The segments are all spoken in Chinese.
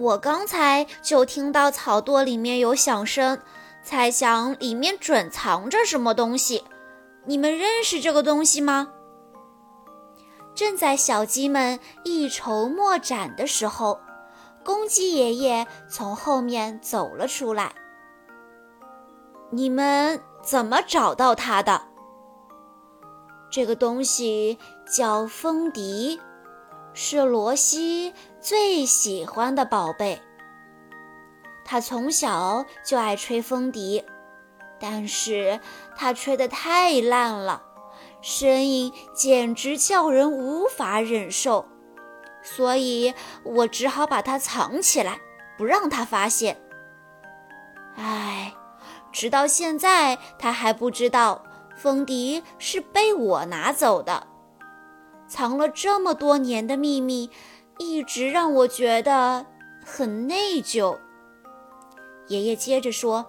我刚才就听到草垛里面有响声，猜想里面准藏着什么东西。你们认识这个东西吗？正在小鸡们一筹莫展的时候，公鸡爷爷从后面走了出来。你们怎么找到它的？这个东西叫风笛，是罗西最喜欢的宝贝。他从小就爱吹风笛，但是他吹得太烂了，声音简直叫人无法忍受，所以我只好把它藏起来，不让他发现。唉。直到现在，他还不知道风笛是被我拿走的。藏了这么多年的秘密，一直让我觉得很内疚。爷爷接着说：“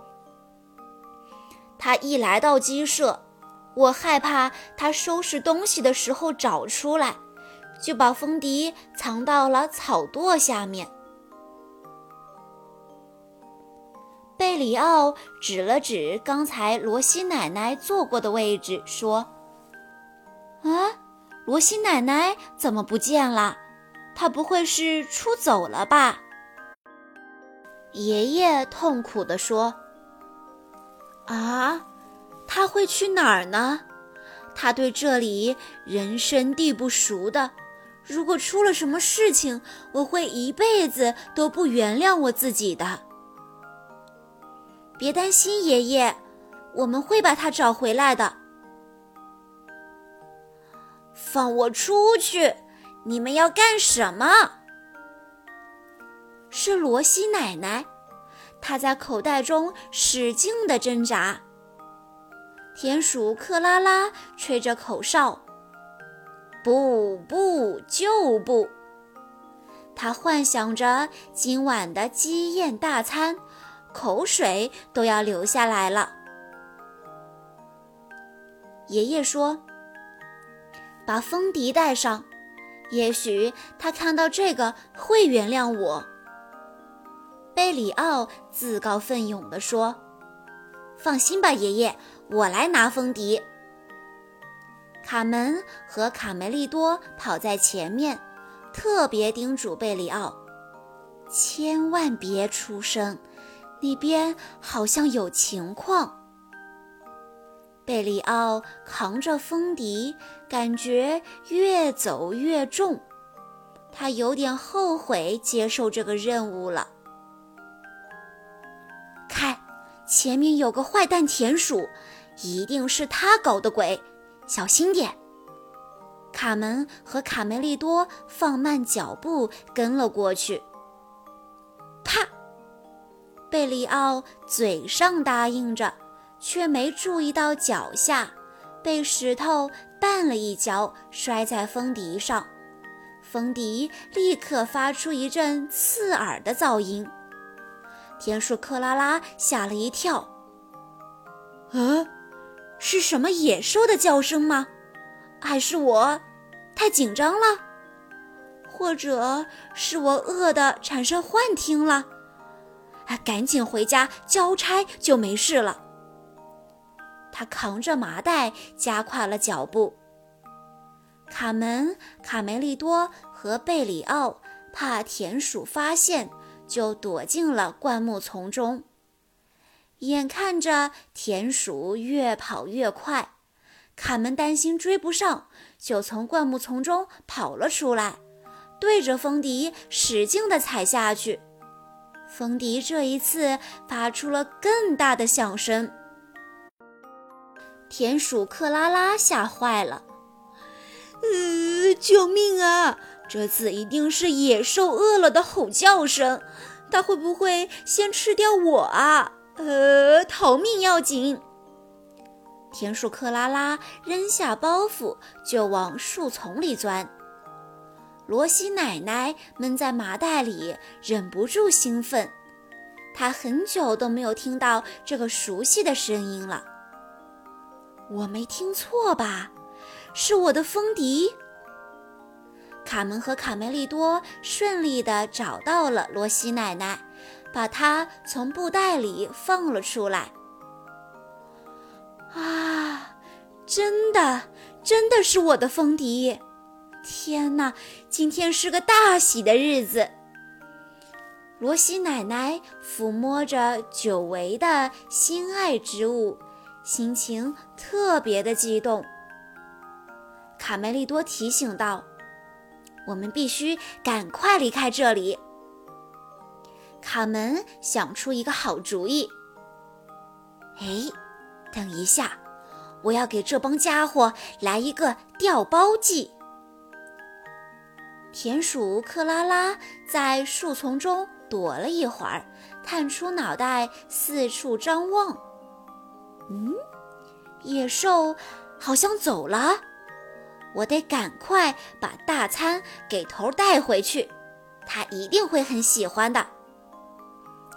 他一来到鸡舍，我害怕他收拾东西的时候找出来，就把风笛藏到了草垛下面。”贝里奥指了指刚才罗西奶奶坐过的位置，说：“啊，罗西奶奶怎么不见了？他不会是出走了吧？”爷爷痛苦地说：“啊，他会去哪儿呢？他对这里人生地不熟的，如果出了什么事情，我会一辈子都不原谅我自己的。”别担心，爷爷，我们会把他找回来的。放我出去！你们要干什么？是罗西奶奶，她在口袋中使劲的挣扎。田鼠克拉拉吹着口哨，不不就不！他幻想着今晚的鸡宴大餐。口水都要流下来了。爷爷说：“把风笛带上，也许他看到这个会原谅我。”贝里奥自告奋勇地说：“放心吧，爷爷，我来拿风笛。”卡门和卡梅利多跑在前面，特别叮嘱贝里奥：“千万别出声。”那边好像有情况。贝里奥扛着风笛，感觉越走越重，他有点后悔接受这个任务了。看，前面有个坏蛋田鼠，一定是他搞的鬼，小心点！卡门和卡梅利多放慢脚步跟了过去。啪贝里奥嘴上答应着，却没注意到脚下被石头绊了一跤，摔在风笛上。风笛立刻发出一阵刺耳的噪音。田鼠克拉拉吓了一跳：“啊，是什么野兽的叫声吗？还是我太紧张了？或者是我饿得产生幻听了？”他赶紧回家交差就没事了。他扛着麻袋，加快了脚步。卡门、卡梅利多和贝里奥怕田鼠发现，就躲进了灌木丛中。眼看着田鼠越跑越快，卡门担心追不上，就从灌木丛中跑了出来，对着风笛使劲地踩下去。风笛这一次发出了更大的响声，田鼠克拉拉吓坏了。呃，救命啊！这次一定是野兽饿了的吼叫声，它会不会先吃掉我啊？呃，逃命要紧！田鼠克拉拉扔下包袱就往树丛里钻。罗西奶奶闷在麻袋里，忍不住兴奋。她很久都没有听到这个熟悉的声音了。我没听错吧？是我的风笛。卡门和卡梅利多顺利地找到了罗西奶奶，把她从布袋里放了出来。啊，真的，真的是我的风笛！天哪，今天是个大喜的日子。罗西奶奶抚摸着久违的心爱之物，心情特别的激动。卡梅利多提醒道：“我们必须赶快离开这里。”卡门想出一个好主意。哎，等一下，我要给这帮家伙来一个调包计。田鼠克拉拉在树丛中。躲了一会儿，探出脑袋四处张望。嗯，野兽好像走了，我得赶快把大餐给头带回去，他一定会很喜欢的。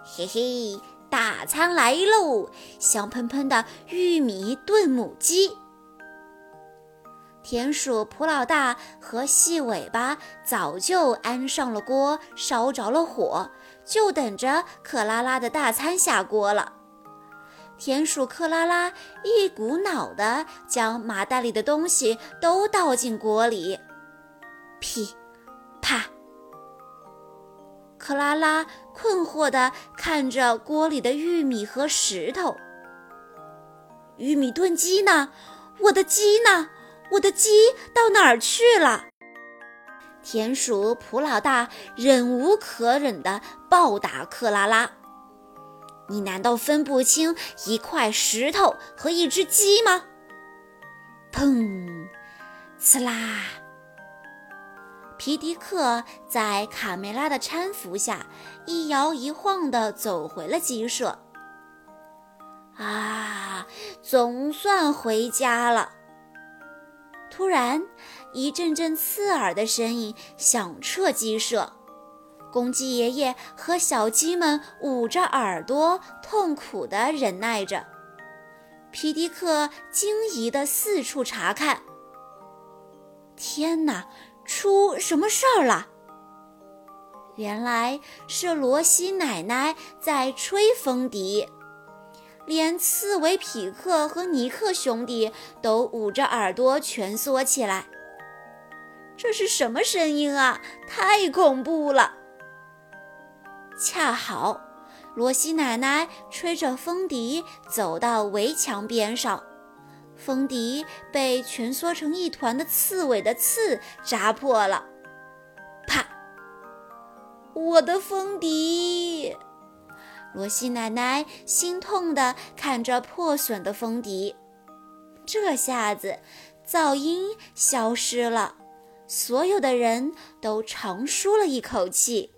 嘿嘿，大餐来喽，香喷喷的玉米炖母鸡。田鼠普老大和细尾巴早就安上了锅，烧着了火，就等着克拉拉的大餐下锅了。田鼠克拉拉一股脑地将麻袋里的东西都倒进锅里，噼啪。克拉拉困惑地看着锅里的玉米和石头。玉米炖鸡呢？我的鸡呢？我的鸡到哪儿去了？田鼠普老大忍无可忍地暴打克拉拉：“你难道分不清一块石头和一只鸡吗？”砰！刺啦！皮迪克在卡梅拉的搀扶下，一摇一晃地走回了鸡舍。啊，总算回家了。突然，一阵阵刺耳的声音响彻鸡舍，公鸡爷爷和小鸡们捂着耳朵，痛苦地忍耐着。皮迪克惊疑地四处查看。天哪，出什么事儿了？原来是罗西奶奶在吹风笛。连刺猬匹克和尼克兄弟都捂着耳朵蜷缩起来。这是什么声音啊？太恐怖了！恰好，罗西奶奶吹着风笛走到围墙边上，风笛被蜷缩成一团的刺猬的刺扎破了。啪！我的风笛！罗西奶奶心痛地看着破损的风笛，这下子噪音消失了，所有的人都长舒了一口气。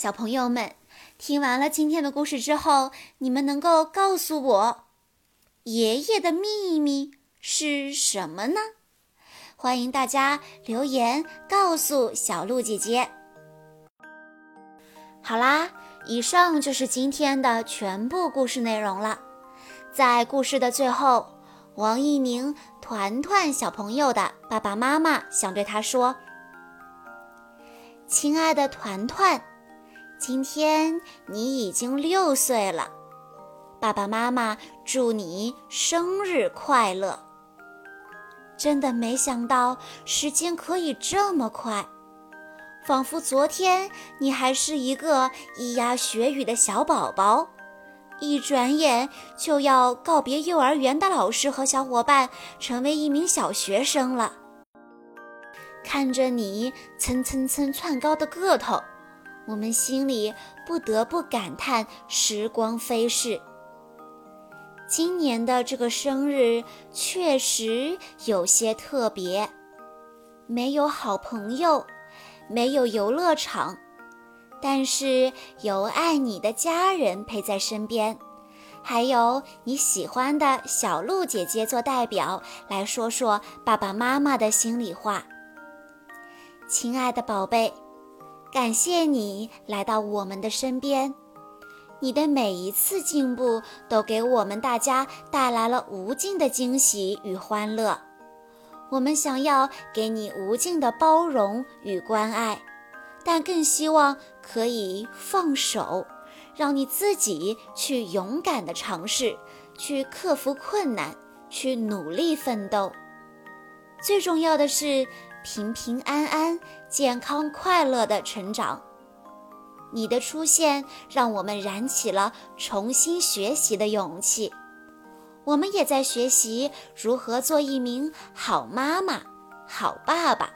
小朋友们，听完了今天的故事之后，你们能够告诉我，爷爷的秘密是什么呢？欢迎大家留言告诉小鹿姐姐。好啦。以上就是今天的全部故事内容了。在故事的最后，王一宁团团小朋友的爸爸妈妈想对他说：“亲爱的团团，今天你已经六岁了，爸爸妈妈祝你生日快乐。”真的没想到时间可以这么快。仿佛昨天你还是一个咿呀学语的小宝宝，一转眼就要告别幼儿园的老师和小伙伴，成为一名小学生了。看着你蹭蹭蹭窜高的个头，我们心里不得不感叹时光飞逝。今年的这个生日确实有些特别，没有好朋友。没有游乐场，但是有爱你的家人陪在身边，还有你喜欢的小鹿姐姐做代表来说说爸爸妈妈的心里话。亲爱的宝贝，感谢你来到我们的身边，你的每一次进步都给我们大家带来了无尽的惊喜与欢乐。我们想要给你无尽的包容与关爱，但更希望可以放手，让你自己去勇敢的尝试，去克服困难，去努力奋斗。最重要的是平平安安、健康快乐的成长。你的出现让我们燃起了重新学习的勇气。我们也在学习如何做一名好妈妈、好爸爸，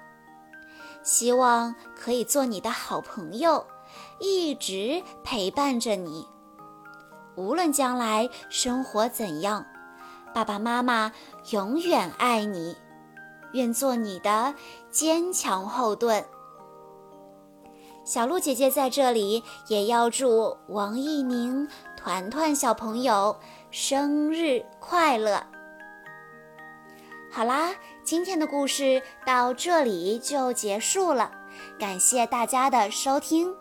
希望可以做你的好朋友，一直陪伴着你。无论将来生活怎样，爸爸妈妈永远爱你，愿做你的坚强后盾。小鹿姐姐在这里也要祝王一宁、团团小朋友。生日快乐！好啦，今天的故事到这里就结束了，感谢大家的收听。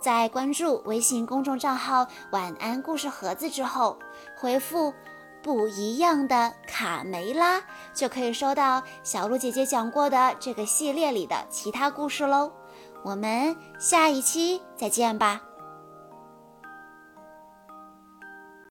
在关注微信公众账号“晚安故事盒子”之后，回复“不一样的卡梅拉”，就可以收到小鹿姐姐讲过的这个系列里的其他故事喽。我们下一期再见吧。